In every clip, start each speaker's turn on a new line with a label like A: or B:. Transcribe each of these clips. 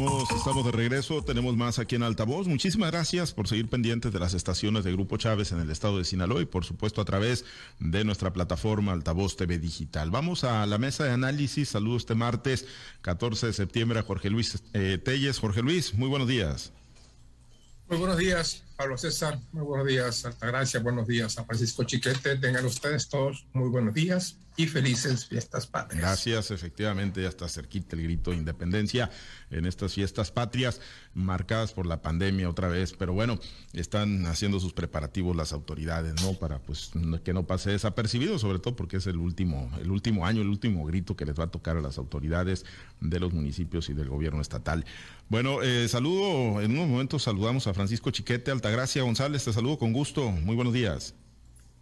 A: Estamos, de regreso, tenemos más aquí en Altavoz. Muchísimas gracias por seguir pendientes de las estaciones de Grupo Chávez en el estado de Sinaloa y por supuesto a través de nuestra plataforma Altavoz TV Digital. Vamos a la mesa de análisis. Saludos este martes 14 de septiembre a Jorge Luis eh, Telles. Jorge Luis, muy buenos días.
B: Muy buenos días, Pablo César. Muy buenos días, Altagracia. Buenos días a Francisco Chiquete. Tengan ustedes todos muy buenos días y felices fiestas patrias.
A: Gracias, efectivamente, ya está cerquita el grito de independencia en estas fiestas patrias marcadas por la pandemia otra vez, pero bueno, están haciendo sus preparativos las autoridades, ¿no? Para pues que no pase desapercibido, sobre todo porque es el último, el último año, el último grito que les va a tocar a las autoridades de los municipios y del gobierno estatal. Bueno, eh, saludo, en unos momentos saludamos a Francisco Chiquete, Altagracia González, te saludo con gusto, muy buenos días.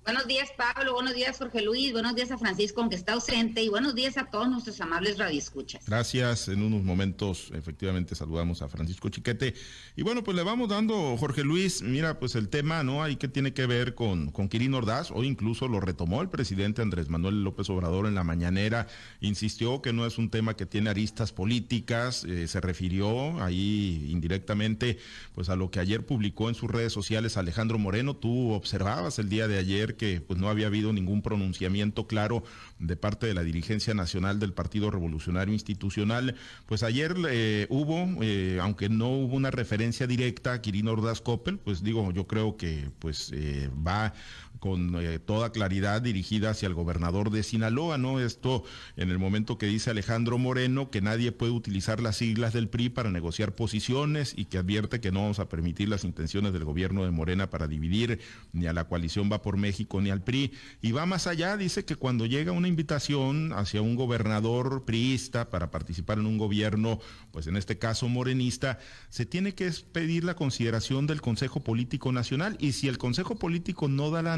C: Buenos días, Pablo. Buenos días, Jorge Luis. Buenos días a Francisco, aunque está ausente. Y buenos días a todos nuestros amables radioescuchas.
A: Gracias. En unos momentos, efectivamente, saludamos a Francisco Chiquete. Y bueno, pues le vamos dando, Jorge Luis, mira, pues el tema, ¿no? Hay que tiene que ver con, con Quirino Ordaz. Hoy incluso lo retomó el presidente Andrés Manuel López Obrador en la mañanera. Insistió que no es un tema que tiene aristas políticas. Eh, se refirió ahí indirectamente, pues a lo que ayer publicó en sus redes sociales Alejandro Moreno. Tú observabas el día de ayer que pues no había habido ningún pronunciamiento claro de parte de la dirigencia nacional del Partido Revolucionario Institucional. Pues ayer eh, hubo, eh, aunque no hubo una referencia directa a Quirino Ordaz Coppel, pues digo, yo creo que pues eh, va con toda claridad dirigida hacia el gobernador de Sinaloa, ¿no? Esto en el momento que dice Alejandro Moreno que nadie puede utilizar las siglas del PRI para negociar posiciones y que advierte que no vamos a permitir las intenciones del gobierno de Morena para dividir ni a la coalición Va por México ni al PRI. Y va más allá, dice que cuando llega una invitación hacia un gobernador priista para participar en un gobierno, pues en este caso morenista, se tiene que pedir la consideración del Consejo Político Nacional y si el Consejo Político no da la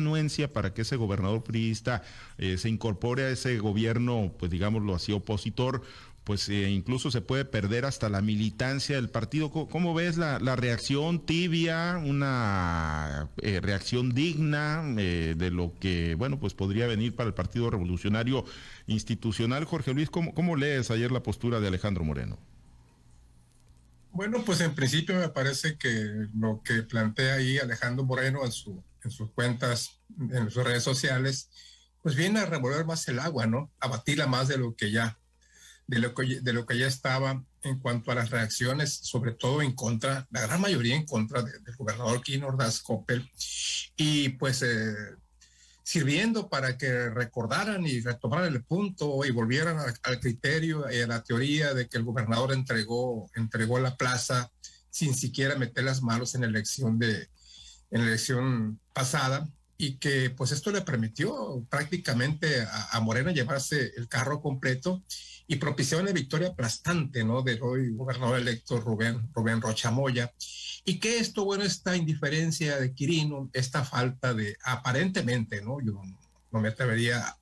A: para que ese gobernador priista eh, se incorpore a ese gobierno, pues digámoslo así, opositor, pues eh, incluso se puede perder hasta la militancia del partido. ¿Cómo, ves la, reacción tibia, una eh, reacción digna de lo que, bueno, pues podría venir para el Partido Revolucionario Institucional? Jorge Luis, ¿cómo, cómo lees ayer la postura de Alejandro Moreno?
B: Bueno, pues en principio me parece que lo que plantea ahí Alejandro Moreno en su en sus cuentas, en sus redes sociales, pues viene a revolver más el agua, ¿no? A batirla más de lo que ya, de lo que, de lo que ya estaba en cuanto a las reacciones, sobre todo en contra, la gran mayoría en contra del gobernador Kino Ordaz Coppel, y pues eh, sirviendo para que recordaran y retomaran el punto y volvieran al, criterio y a la teoría de que el gobernador entregó, entregó la plaza sin siquiera meter las manos en la elección de, en la elección pasada y que pues esto le permitió prácticamente a, Morena llevarse el carro completo y propició una victoria aplastante, ¿no? Del hoy gobernador electo Rubén, Rubén Rocha Moya. Y que esto, bueno, esta indiferencia de Quirino, esta falta de, aparentemente, ¿no? Yo no me atrevería a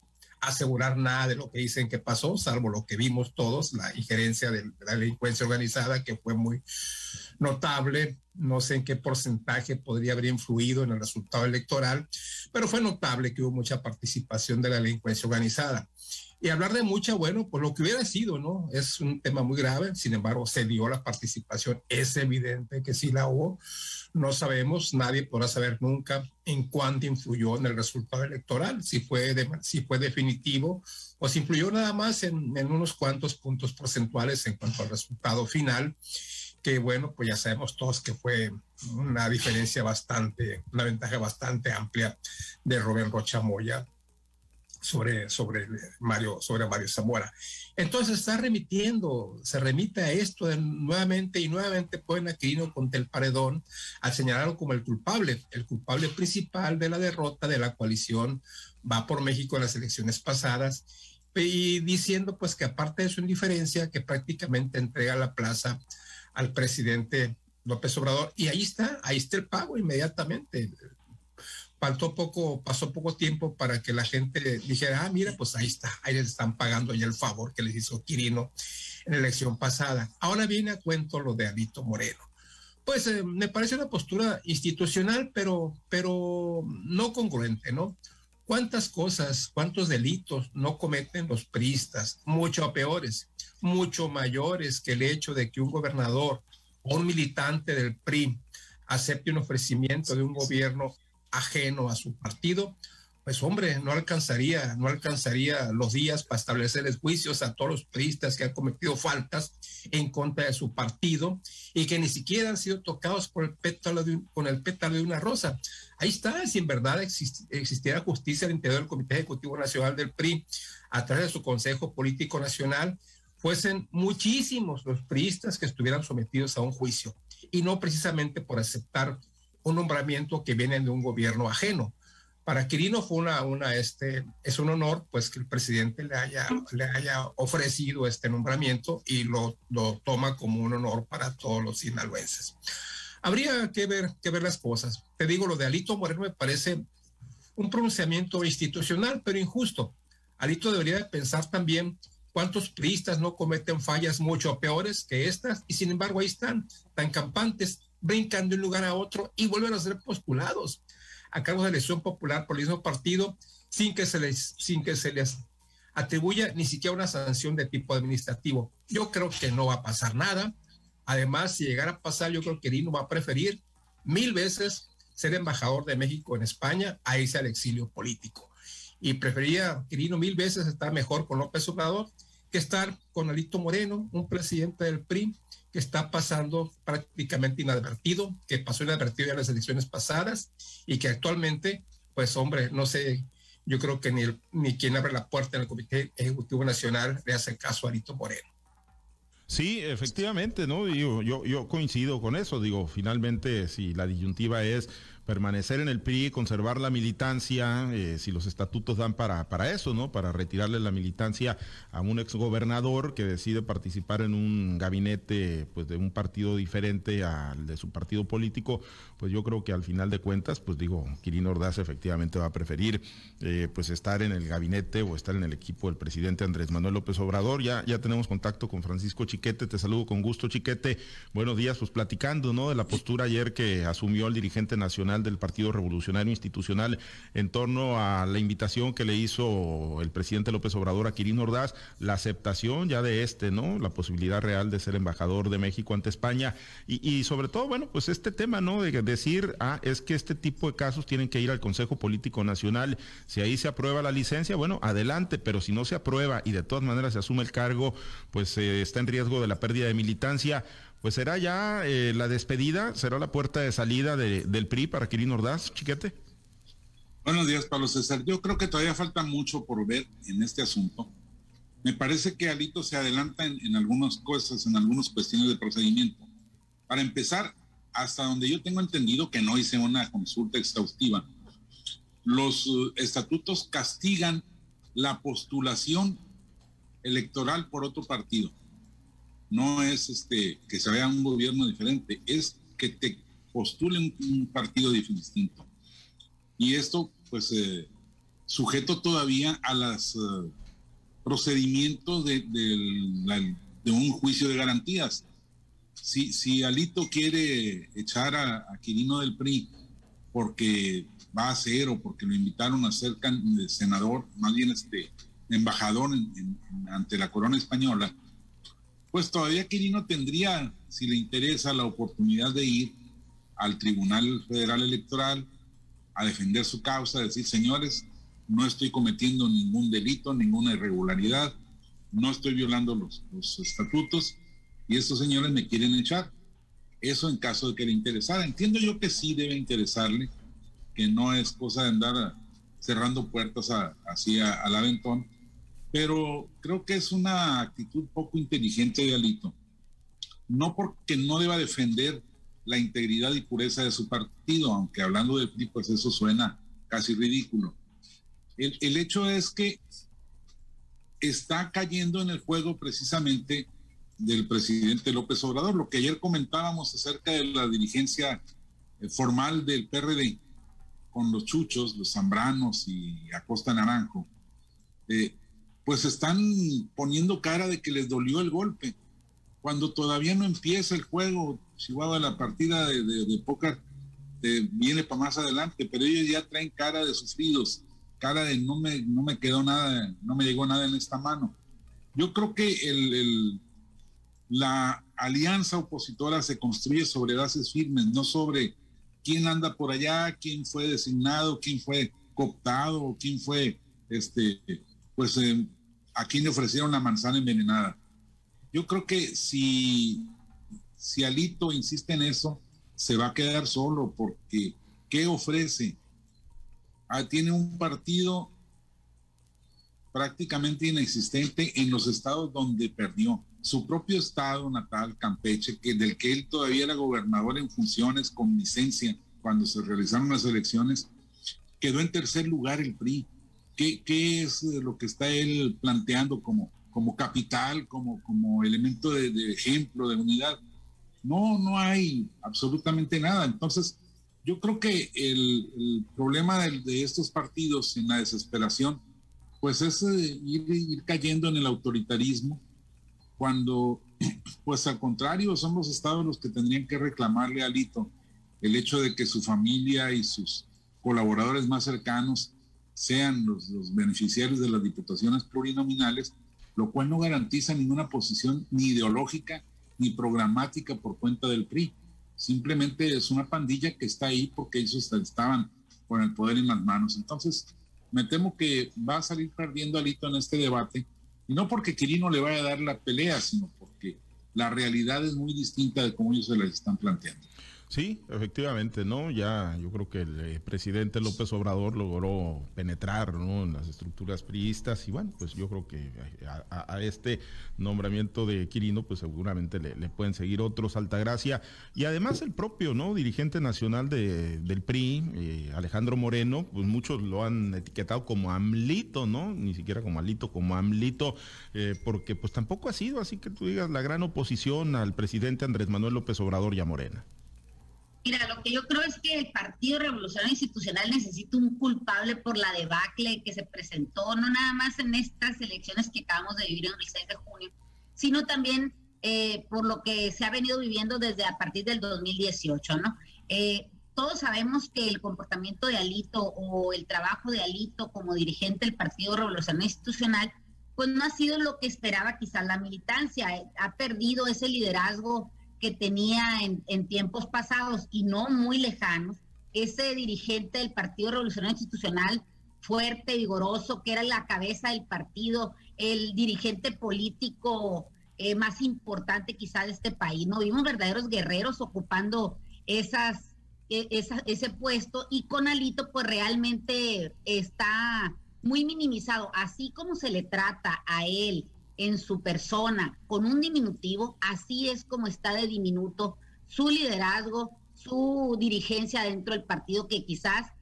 B: asegurar nada de lo que dicen que pasó, salvo lo que vimos todos, la injerencia de la delincuencia organizada, que fue muy notable, no sé en qué porcentaje podría haber influido en el resultado electoral, pero fue notable que hubo mucha participación de la delincuencia organizada. Y hablar de mucha, bueno, pues lo que hubiera sido, ¿no? Es un tema muy grave, sin embargo, se dio la participación, es evidente que sí la hubo, no sabemos, nadie podrá saber nunca en cuánto influyó en el resultado electoral, si fue, si fue definitivo o si influyó nada más en, en unos cuantos puntos porcentuales en cuanto al resultado final que bueno, pues ya sabemos todos que fue una diferencia bastante, una ventaja bastante amplia de Rubén Rocha Moya sobre, sobre Mario, sobre Mario Zamora. Entonces está remitiendo, se remite a esto nuevamente y nuevamente ponen a contra el paredón al señalarlo como el culpable, el culpable principal de la derrota de la coalición va por México en las elecciones pasadas y diciendo pues que aparte de su indiferencia que prácticamente entrega la plaza al presidente López Obrador. Y ahí está, ahí está el pago inmediatamente. Faltó poco, pasó poco tiempo para que la gente dijera, ah, mira, pues ahí está, ahí les están pagando ya el favor que les hizo Quirino en la elección pasada. Ahora viene a cuento lo de Alito Moreno. Pues eh, me parece una postura institucional, pero, pero no congruente, ¿no? ¿Cuántas cosas, cuántos delitos no cometen los priistas? Mucho peores, mucho mayores que el hecho de que un gobernador o un militante del PRI acepte un ofrecimiento de un gobierno ajeno a su partido, pues hombre, no alcanzaría, no alcanzaría los días para establecerles juicios a todos los priistas que han cometido faltas en contra de su partido y que ni siquiera han sido tocados por el pétalo de con el pétalo de una rosa. Ahí está, si en verdad existiera justicia al interior del Comité Ejecutivo Nacional del PRI a través de su Consejo Político Nacional, fuesen muchísimos los priistas que estuvieran sometidos a un juicio y no precisamente por aceptar un nombramiento que viene de un gobierno ajeno. Para Quirino fue una, una, este, es un honor pues que el presidente le haya, le haya ofrecido este nombramiento y lo, lo toma como un honor para todos los sinaloenses. Habría que ver, que ver las cosas. Te digo, lo de Alito Moreno me parece un pronunciamiento institucional, pero injusto. Alito debería pensar también cuántos priistas no cometen fallas mucho peores que estas y sin embargo ahí están, tan campantes, brincan de un lugar a otro y vuelven a ser postulados a cargo de elección popular por el mismo partido sin que se les, sin que se les atribuya ni siquiera una sanción de tipo administrativo. Yo creo que no va a pasar nada. Además, si llegara a pasar, yo creo que Dino va a preferir mil veces ser embajador de México en España a irse al exilio político. Y prefería Quirino mil veces estar mejor con López Obrador que estar con Alito Moreno, un presidente del PRI que está pasando prácticamente inadvertido, que pasó inadvertido ya en las elecciones pasadas y que actualmente, pues hombre, no sé, yo creo que ni, ni quien abre la puerta en el Comité Ejecutivo Nacional le hace caso a Alito Moreno.
A: Sí, efectivamente, ¿no? Yo, yo, yo coincido con eso. Digo, finalmente, si la disyuntiva es permanecer en el PRI, conservar la militancia, eh, si los estatutos dan para, para eso, ¿no? Para retirarle la militancia a un exgobernador que decide participar en un gabinete pues de un partido diferente al de su partido político, pues yo creo que al final de cuentas, pues digo, Quirino Ordaz efectivamente va a preferir eh, pues estar en el gabinete o estar en el equipo del presidente Andrés Manuel López Obrador. Ya, ya tenemos contacto con Francisco Chiquete, te saludo con gusto, Chiquete. Buenos días, pues platicando, ¿no? De la postura ayer que asumió el dirigente nacional del Partido Revolucionario Institucional en torno a la invitación que le hizo el presidente López Obrador a Quirino Ordaz, la aceptación ya de este, ¿no? La posibilidad real de ser embajador de México ante España y, sobre todo, bueno, pues este tema, ¿no? De decir, ah, es que este tipo de casos tienen que ir al Consejo Político Nacional. Si ahí se aprueba la licencia, bueno, adelante, pero si no se aprueba y de todas maneras se asume el cargo, pues eh, está en riesgo de la pérdida de militancia pues será ya eh, la despedida, será la puerta de salida del PRI para Quirino Ordaz, chiquete.
D: Buenos días, Pablo César. Yo creo que todavía falta mucho por ver en este asunto. Me parece que Alito se adelanta en, algunas cosas, en algunas cuestiones de procedimiento. Para empezar, hasta donde yo tengo entendido que no hice una consulta exhaustiva, los uh, estatutos castigan la postulación electoral por otro partido no es este que se vea un gobierno diferente, es que te postulen un partido distinto. Y esto, pues, eh, sujeto todavía a los eh, procedimientos de, un juicio de garantías. Si, si Alito quiere echar a, Quirino del PRI porque va a ser o porque lo invitaron a ser senador, más bien este embajador ante la corona española, pues todavía Quirino tendría, si le interesa, la oportunidad de ir al Tribunal Federal Electoral a defender su causa, decir, señores, no estoy cometiendo ningún delito, ninguna irregularidad, no estoy violando los, estatutos y estos señores me quieren echar. Eso en caso de que le interesara. Entiendo yo que sí debe interesarle, que no es cosa de andar cerrando puertas así al aventón, pero creo que es una actitud poco inteligente de Alito. No porque no deba defender la integridad y pureza de su partido, aunque hablando de PRI, pues eso suena casi ridículo. El, el hecho es que está cayendo en el juego precisamente del presidente López Obrador, lo que ayer comentábamos acerca de la dirigencia eh, formal del PRD, con los chuchos, los zambranos y Acosta Naranjo, eh, pues están poniendo cara de que les dolió el golpe, cuando todavía no empieza el juego, Chihuahua, la partida de, de, póker viene para más adelante, pero ellos ya traen cara de sufridos, cara de no me, no me quedó nada, no me llegó nada en esta mano. Yo creo que el, la alianza opositora se construye sobre bases firmes, no sobre quién anda por allá, quién fue designado, quién fue cooptado, quién fue, este, pues, eh, a quién le ofrecieron la manzana envenenada. Yo creo que si, si Alito insiste en eso, se va a quedar solo porque ¿qué ofrece? Ah, tiene un partido prácticamente inexistente en los estados donde perdió. Su propio estado natal, Campeche, que del que él todavía era gobernador en funciones con licencia cuando se realizaron las elecciones, quedó en tercer lugar el PRI. ¿Qué, qué es lo que está él planteando como, como capital, como, como elemento de, de ejemplo, de unidad? No, no hay absolutamente nada. Entonces, yo creo que el, problema de, estos partidos en la desesperación, pues es eh, ir, cayendo en el autoritarismo, cuando, pues al contrario, son los estados los que tendrían que reclamarle a Alito el hecho de que su familia y sus colaboradores más cercanos sean los, beneficiarios de las diputaciones plurinominales, lo cual no garantiza ninguna posición ni ideológica ni programática por cuenta del PRI. Simplemente es una pandilla que está ahí porque ellos estaban con el poder en las manos. Entonces, me temo que va a salir perdiendo Alito en este debate, y no porque Quirino le vaya a dar la pelea, sino porque la realidad es muy distinta de cómo ellos se la están planteando.
A: Sí, efectivamente, ¿no? Ya yo creo que el eh, presidente López Obrador logró penetrar ¿no? en las estructuras priistas y bueno, pues yo creo que a, este nombramiento de Quirino pues seguramente le, pueden seguir otros Altagracia y además el propio, ¿no? Dirigente nacional de, del PRI, eh, Alejandro Moreno, pues muchos lo han etiquetado como AMLito, ¿no? Ni siquiera como Alito, como AMLito, eh, porque pues tampoco ha sido así que tú digas la gran oposición al presidente Andrés Manuel López Obrador y a Morena.
C: Mira, lo que yo creo es que el Partido Revolucionario Institucional necesita un culpable por la debacle que se presentó, no nada más en estas elecciones que acabamos de vivir en el 6 de junio, sino también eh, por lo que se ha venido viviendo desde a partir del 2018, ¿no? Eh, todos sabemos que el comportamiento de Alito o el trabajo de Alito como dirigente del Partido Revolucionario Institucional, pues no ha sido lo que esperaba quizás la militancia, ha perdido ese liderazgo que tenía en, tiempos pasados y no muy lejanos, ese dirigente del Partido Revolucionario Institucional fuerte, vigoroso, que era la cabeza del partido, el dirigente político eh, más importante quizá de este país. No vimos verdaderos guerreros ocupando esas, e, ese puesto y con Alito pues realmente está muy minimizado, así como se le trata a él en su persona con un diminutivo, así es como está de diminuto su liderazgo, su dirigencia dentro del partido que quizás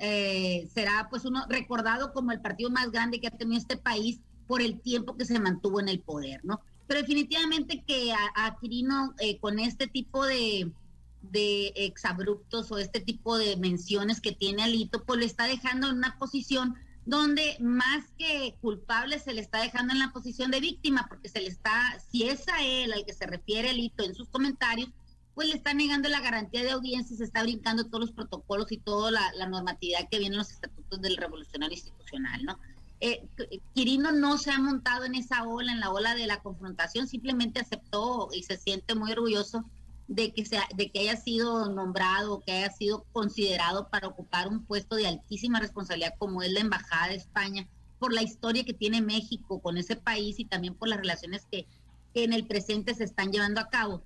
C: eh, será pues uno recordado como el partido más grande que ha tenido este país por el tiempo que se mantuvo en el poder, ¿no? Pero definitivamente que a, Quirino eh, con este tipo de, exabruptos o este tipo de menciones que tiene Alito, pues le está dejando en una posición donde más que culpable se le está dejando en la posición de víctima, porque se le está, si es a él al que se refiere el hito en sus comentarios, pues le está negando la garantía de audiencia se está brincando todos los protocolos y toda la, normatividad que viene en los estatutos del revolucionario institucional, ¿no? Eh, Quirino no se ha montado en esa ola, en la ola de la confrontación, simplemente aceptó y se siente muy orgulloso de que, sea, de que haya sido nombrado, que haya sido considerado para ocupar un puesto de altísima responsabilidad como es la Embajada de España, por la historia que tiene México con ese país y también por las relaciones que, en el presente se están llevando a cabo,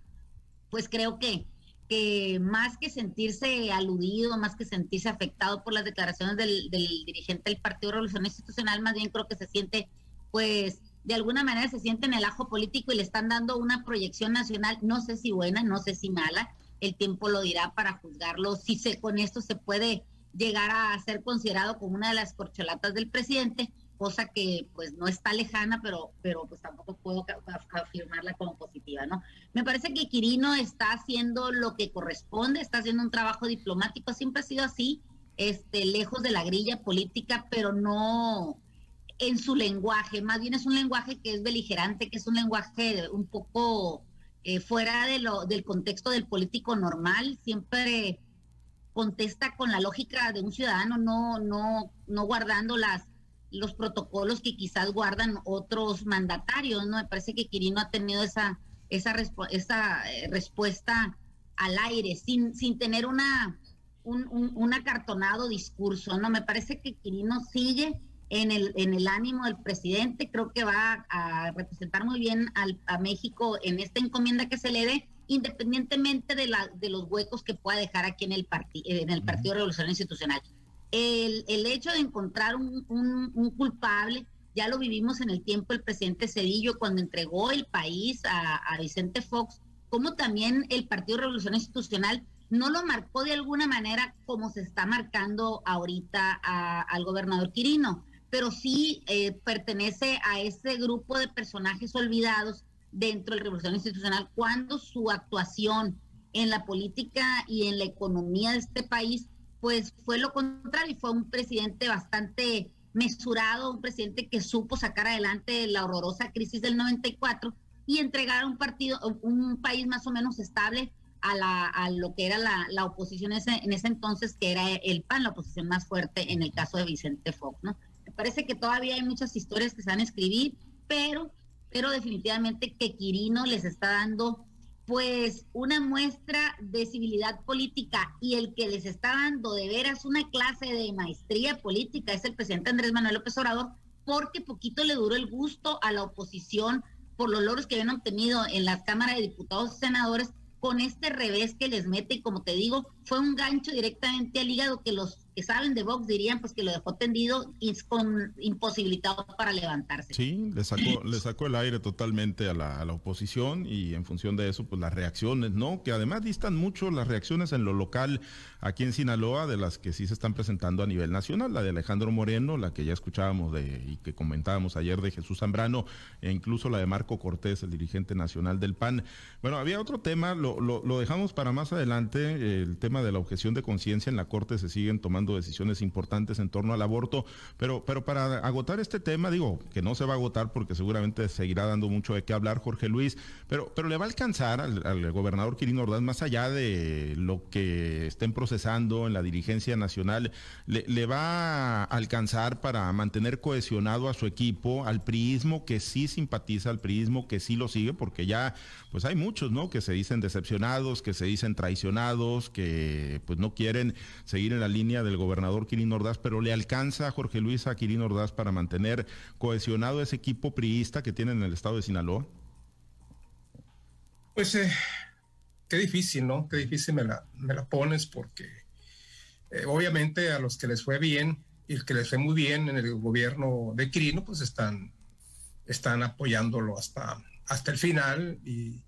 C: pues creo que, que más que sentirse aludido, más que sentirse afectado por las declaraciones del, del dirigente del Partido Revolución Institucional, más bien creo que se siente pues de alguna manera se siente en el ajo político y le están dando una proyección nacional, no sé si buena, no sé si mala, el tiempo lo dirá para juzgarlo, si se, con esto se puede llegar a ser considerado como una de las corcholatas del presidente, cosa que pues no está lejana, pero, pero pues tampoco puedo afirmarla como positiva, ¿no? Me parece que Quirino está haciendo lo que corresponde, está haciendo un trabajo diplomático, siempre ha sido así, este, lejos de la grilla política, pero no en su lenguaje, más bien es un lenguaje que es beligerante, que es un lenguaje un poco eh, fuera de lo, del contexto del político normal, siempre contesta con la lógica de un ciudadano, no, no, no guardando las, los protocolos que quizás guardan otros mandatarios, ¿no? Me parece que Quirino ha tenido esa, esa, esa eh, respuesta al aire, sin, sin tener una, un, un, acartonado discurso, ¿no? Me parece que Quirino sigue en el, en el ánimo del presidente. Creo que va a representar muy bien al, a México en esta encomienda que se le dé, independientemente de, la, de los huecos que pueda dejar aquí en el, en el Partido Revolucionario Institucional. El, el, hecho de encontrar un, un, culpable, ya lo vivimos en el tiempo el presidente Cedillo cuando entregó el país a, a Vicente Fox, como también el Partido Revolucionario Institucional no lo marcó de alguna manera como se está marcando ahorita a, al gobernador Quirino pero sí eh, pertenece a ese grupo de personajes olvidados dentro del Revolución Institucional cuando su actuación en la política y en la economía de este país, pues fue lo contrario, fue un presidente bastante mesurado, un presidente que supo sacar adelante la horrorosa crisis del 94 y entregar un partido, un país más o menos estable a, la, a lo que era la, la oposición ese, en ese entonces, que era el PAN, la oposición más fuerte en el caso de Vicente Fox, ¿no? Parece que todavía hay muchas historias que se van a escribir, pero, pero definitivamente que Quirino les está dando pues una muestra de civilidad política y el que les está dando de veras una clase de maestría política es el presidente Andrés Manuel López Obrador, porque poquito le duró el gusto a la oposición por los logros que habían obtenido en las cámaras de diputados y senadores con este revés que les mete como te digo, fue un gancho directamente al hígado que los que saben de Vox dirían pues que lo dejó tendido con, imposibilitado para levantarse.
A: Sí, le sacó, le sacó el aire totalmente a la, a la, oposición y en función de eso pues las reacciones, ¿no? Que además distan mucho las reacciones en lo local aquí en Sinaloa de las que sí se están presentando a nivel nacional, la de Alejandro Moreno, la que ya escuchábamos de y que comentábamos ayer de Jesús Zambrano e incluso la de Marco Cortés, el dirigente nacional del PAN. Bueno, había otro tema, lo, lo, lo dejamos para más adelante, el tema de la objeción de conciencia en la Corte se siguen tomando decisiones importantes en torno al aborto, pero, pero para agotar este tema, digo, que no se va a agotar porque seguramente seguirá dando mucho de qué hablar Jorge Luis, pero, pero le va a alcanzar al, gobernador Quirino Ordaz, más allá de lo que estén procesando en la dirigencia nacional, le, va a alcanzar para mantener cohesionado a su equipo, al priismo que sí simpatiza al priismo, que sí lo sigue, porque ya, pues hay muchos, ¿no? Que se dicen decepcionados, que se dicen traicionados, que pues no quieren seguir en la línea del gobernador Quirino Ordaz, pero le alcanza Jorge Luis a Quirino Ordaz para mantener cohesionado ese equipo priista que tiene en el estado de Sinaloa?
B: Pues eh, qué difícil, ¿no? Qué difícil me la, me la pones porque eh, obviamente a los que les fue bien y que les fue muy bien en el gobierno de Quirino, pues están, están apoyándolo hasta, hasta el final y,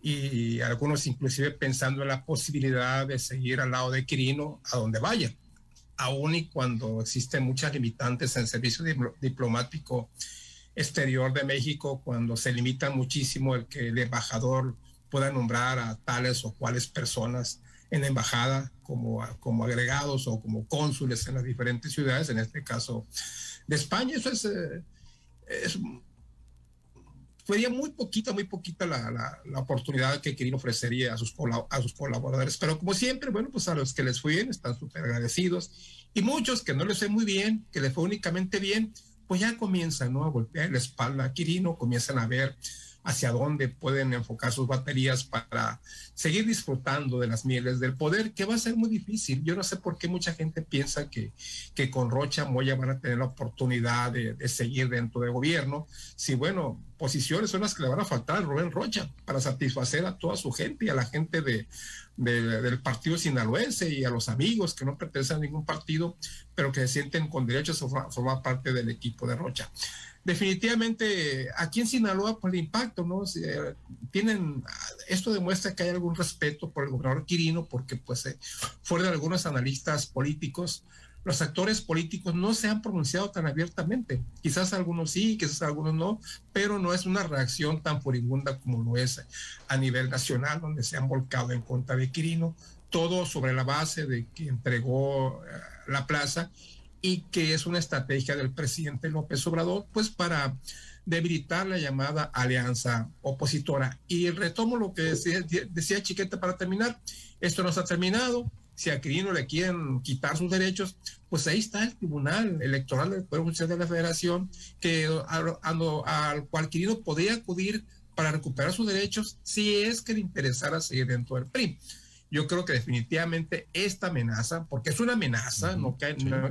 B: y algunos inclusive pensando en la posibilidad de seguir al lado de Quirino a donde vaya aún y cuando existen muchas limitantes en el servicio diplomático exterior de México, cuando se limita muchísimo el que el embajador pueda nombrar a tales o cuales personas en la embajada como, como agregados o como cónsules en las diferentes ciudades, en este caso de España. Eso es, eh, es sería muy poquita, muy poquita la, la, oportunidad que Quirino ofrecería a sus, a sus colaboradores. Pero como siempre, bueno, pues a los que les fue bien están súper agradecidos. Y muchos que no les fue muy bien, que les fue únicamente bien, pues ya comienzan ¿no? a golpear la espalda a Quirino, comienzan a ver hacia dónde pueden enfocar sus baterías para seguir disfrutando de las mieles del poder, que va a ser muy difícil. Yo no sé por qué mucha gente piensa que, que con Rocha Moya van a tener la oportunidad de, seguir dentro del gobierno, si bueno, posiciones son las que le van a faltar a Rubén Rocha para satisfacer a toda su gente y a la gente de, del partido sinaloense y a los amigos que no pertenecen a ningún partido, pero que se sienten con derecho a formar parte del equipo de Rocha definitivamente aquí en Sinaloa, por pues, el impacto, ¿no? Tienen, esto demuestra que hay algún respeto por el gobernador Quirino, porque pues eh, fuera de algunos analistas políticos, los actores políticos no se han pronunciado tan abiertamente. Quizás algunos sí, quizás algunos no, pero no es una reacción tan furibunda como lo es a nivel nacional, donde se han volcado en contra de Quirino, todo sobre la base de que entregó eh, la plaza y que es una estrategia del presidente López Obrador, pues para debilitar la llamada alianza opositora. Y retomo lo que decía, decía Chiquete para terminar. Esto no está terminado. Si a Quirino le quieren quitar sus derechos, pues ahí está el Tribunal Electoral del Poder Judicial de la Federación, que al cual Quirino podría acudir para recuperar sus derechos si es que le interesara seguir dentro del PRI yo creo que definitivamente esta amenaza, porque es una amenaza, no,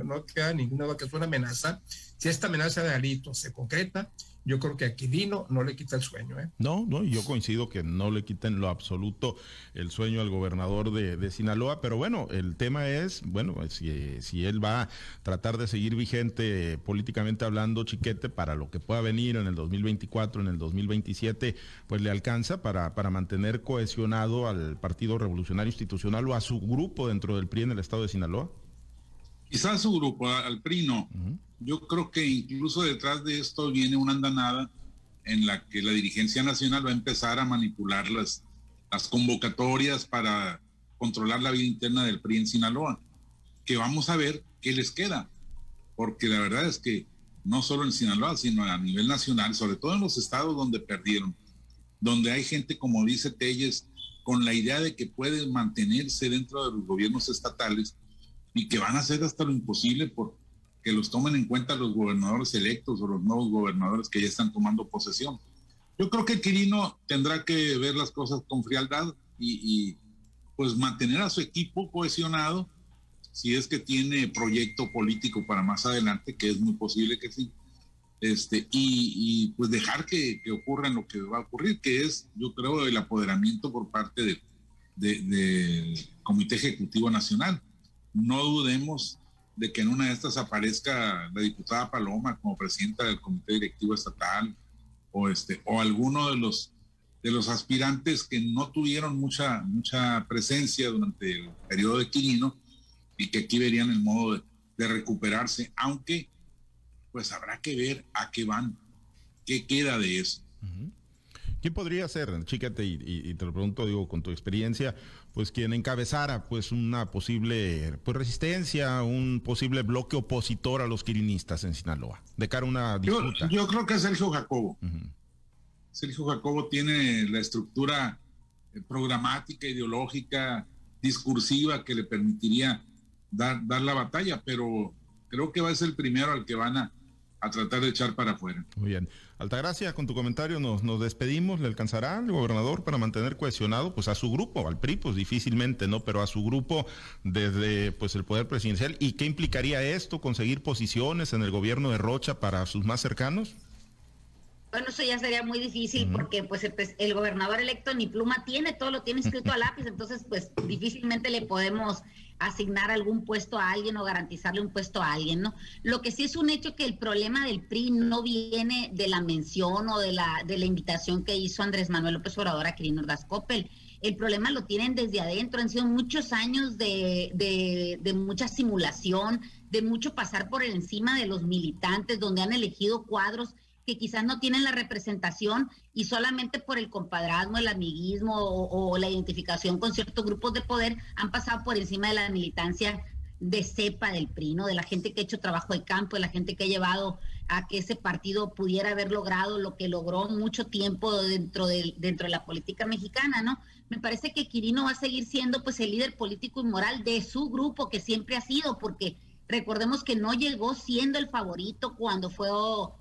B: no, queda ninguna duda que es una amenaza, si esta amenaza de Alito se concreta, yo creo que a Quirino no le quita el sueño. ¿eh?
A: No, no, yo coincido que no le quita en lo absoluto el sueño al gobernador de, Sinaloa, pero bueno, el tema es, bueno, si, si, él va a tratar de seguir vigente políticamente hablando, chiquete, para lo que pueda venir en el 2024, en el 2027, pues le alcanza para, para mantener cohesionado al Partido Revolucionario Institucional o a su grupo dentro del PRI en el estado de Sinaloa.
D: Quizás su grupo, al PRI no. Yo creo que incluso detrás de esto viene una andanada en la que la dirigencia nacional va a empezar a manipular las, las convocatorias para controlar la vida interna del PRI en Sinaloa, que vamos a ver qué les queda, porque la verdad es que no solo en Sinaloa, sino a nivel nacional, sobre todo en los estados donde perdieron, donde hay gente, como dice Telles, con la idea de que puede mantenerse dentro de los gobiernos estatales, y que van a hacer hasta lo imposible por que los tomen en cuenta los gobernadores electos o los nuevos gobernadores que ya están tomando posesión. Yo creo que Quirino tendrá que ver las cosas con frialdad y, pues mantener a su equipo cohesionado si es que tiene proyecto político para más adelante, que es muy posible que sí. Este, y, pues dejar que, que, ocurra lo que va a ocurrir, que es, yo creo, el apoderamiento por parte del Comité Ejecutivo Nacional no dudemos de que en una de estas aparezca la diputada Paloma como presidenta del comité directivo estatal o este o alguno de los de los aspirantes que no tuvieron mucha mucha presencia durante el periodo de Quirino y que aquí verían el modo de, recuperarse, aunque pues habrá que ver a qué van, qué queda de eso.
A: ¿Quién podría ser, chiquete, y, te lo pregunto, digo, con tu experiencia, pues quien encabezara pues una posible pues, resistencia, un posible bloque opositor a los quirinistas en Sinaloa, de cara a una
D: disputa? Yo, creo que es Sergio Jacobo. Sergio Jacobo tiene la estructura eh, programática, ideológica, discursiva que le permitiría dar, dar la batalla, pero creo que va a ser el primero al que van a, a tratar de echar para afuera.
A: Muy bien. Altagracia, con tu comentario nos, nos despedimos. ¿Le alcanzará el gobernador para mantener cohesionado pues a su grupo, al PRI, pues difícilmente, ¿no? Pero a su grupo desde pues el poder presidencial. ¿Y qué implicaría esto? ¿Conseguir posiciones en el gobierno de Rocha para sus más cercanos?
C: Bueno, eso ya sería muy difícil porque pues el, pues, el, gobernador electo ni pluma tiene, todo lo tiene escrito a lápiz, entonces pues difícilmente le podemos asignar algún puesto a alguien o garantizarle un puesto a alguien, ¿no? Lo que sí es un hecho que el problema del PRI no viene de la mención o de la, de la invitación que hizo Andrés Manuel López Obrador a Quirino Ordaz El problema lo tienen desde adentro, han sido muchos años de, de, de mucha simulación, de mucho pasar por encima de los militantes, donde han elegido cuadros que quizás no tienen la representación y solamente por el compadrazgo, el amiguismo o, la identificación con ciertos grupos de poder han pasado por encima de la militancia de cepa del PRI, ¿no? De la gente que ha hecho trabajo de campo, de la gente que ha llevado a que ese partido pudiera haber logrado lo que logró mucho tiempo dentro de, dentro de la política mexicana, ¿no? Me parece que Quirino va a seguir siendo pues el líder político y moral de su grupo, que siempre ha sido, porque recordemos que no llegó siendo el favorito cuando fue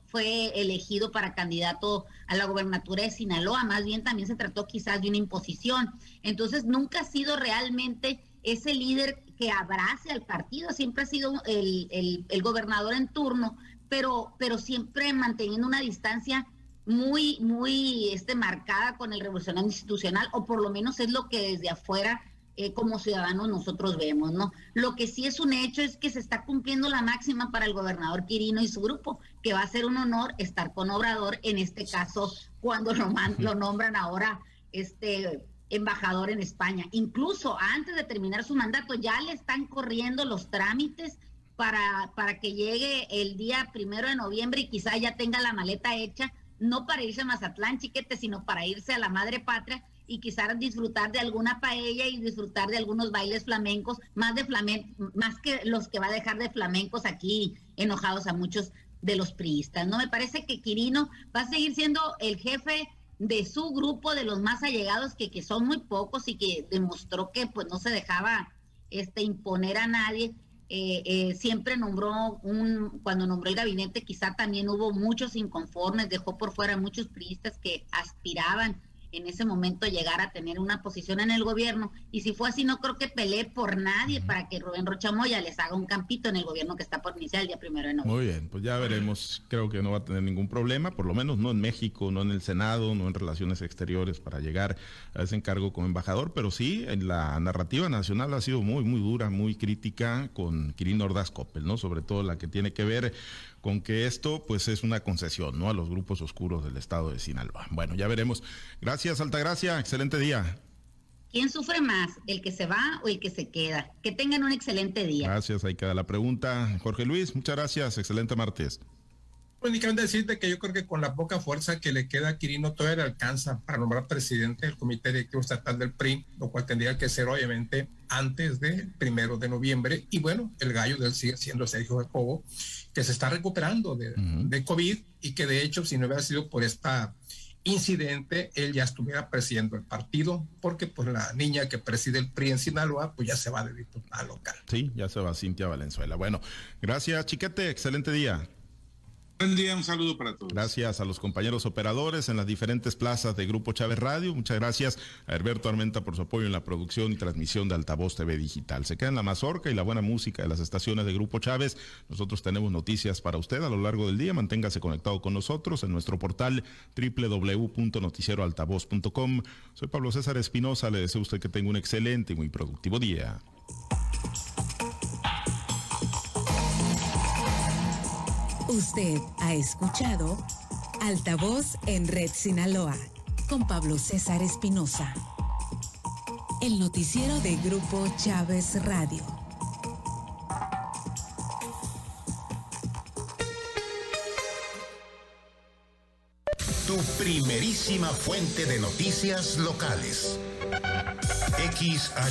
C: fue elegido para candidato a la gobernatura de Sinaloa, más bien también se trató quizás de una imposición. Entonces nunca ha sido realmente ese líder que abrace al partido, siempre ha sido el, gobernador en turno, pero, pero siempre manteniendo una distancia muy, muy este, marcada con el revolucionario institucional, o por lo menos es lo que desde afuera eh, como ciudadanos nosotros vemos, ¿no? Lo que sí es un hecho es que se está cumpliendo la máxima para el gobernador Quirino y su grupo, que va a ser un honor estar con Obrador, en este caso, cuando lo, lo nombran ahora este embajador en España. Incluso antes de terminar su mandato, ya le están corriendo los trámites para, para que llegue el día primero de noviembre y quizá ya tenga la maleta hecha, no para irse a Mazatlán, chiquete, sino para irse a la madre patria y quizás disfrutar de alguna paella y disfrutar de algunos bailes flamencos, más de flamenco, más que los que va a dejar de flamencos aquí enojados a muchos de los priistas. No me parece que Quirino va a seguir siendo el jefe de su grupo de los más allegados que, que son muy pocos y que demostró que pues no se dejaba este imponer a nadie eh, eh, siempre nombró un, cuando nombró el gabinete, quizá también hubo muchos inconformes, dejó por fuera muchos priistas que aspiraban en ese momento llegar a tener una posición en el gobierno. Y si fue así, no creo que pelee por nadie para que Rubén Rocha Moya les haga un campito en el gobierno que está por iniciar el día primero de noviembre.
A: Muy bien, pues ya veremos. Creo que no va a tener ningún problema, por lo menos no en México, no en el Senado, no en Relaciones Exteriores para llegar a ese encargo como embajador, pero sí en la narrativa nacional ha sido muy, muy dura, muy crítica con Quirino Ordaz Coppel, ¿no? Sobre todo la que tiene que ver con que esto pues es una concesión, ¿no? A los grupos oscuros del estado de Sinaloa. Bueno, ya veremos. Gracias, Altagracia. Excelente día.
C: ¿Quién sufre más, el que se va o el que se queda? Que tengan un excelente día.
A: Gracias, ahí queda la pregunta. Jorge Luis, muchas gracias. Excelente martes.
B: Únicamente decirte que yo creo que con la poca fuerza que le queda a Quirino todavía le alcanza para nombrar presidente del Comité Directivo Estatal del PRI, lo cual tendría que ser obviamente antes del primero de noviembre. Y bueno, el gallo de él sigue siendo Sergio Jacobo, que se está recuperando de, de COVID y que de hecho si no hubiera sido por esta incidente, él ya estuviera presidiendo el partido, porque pues la niña que preside el PRI en Sinaloa, pues ya se va de diputada local.
A: Sí, ya se va Cintia Valenzuela. Bueno, gracias, Chiquete, excelente día.
D: Buen día, un saludo para todos.
A: Gracias a los compañeros operadores en las diferentes plazas de Grupo Chávez Radio. Muchas gracias a Herberto Armenta por su apoyo en la producción y transmisión de Altavoz TV Digital. Se queda en la mazorca y la buena música de las estaciones de Grupo Chávez. Nosotros tenemos noticias para usted a lo largo del día. Manténgase conectado con nosotros en nuestro portal www.noticieroaltavoz.com. Soy Pablo César Espinosa. Le deseo a usted que tenga un excelente y muy productivo día.
E: Usted ha escuchado Altavoz en Red Sinaloa con Pablo César Espinosa. El noticiero de Grupo Chávez Radio.
F: Tu primerísima fuente de noticias locales. XH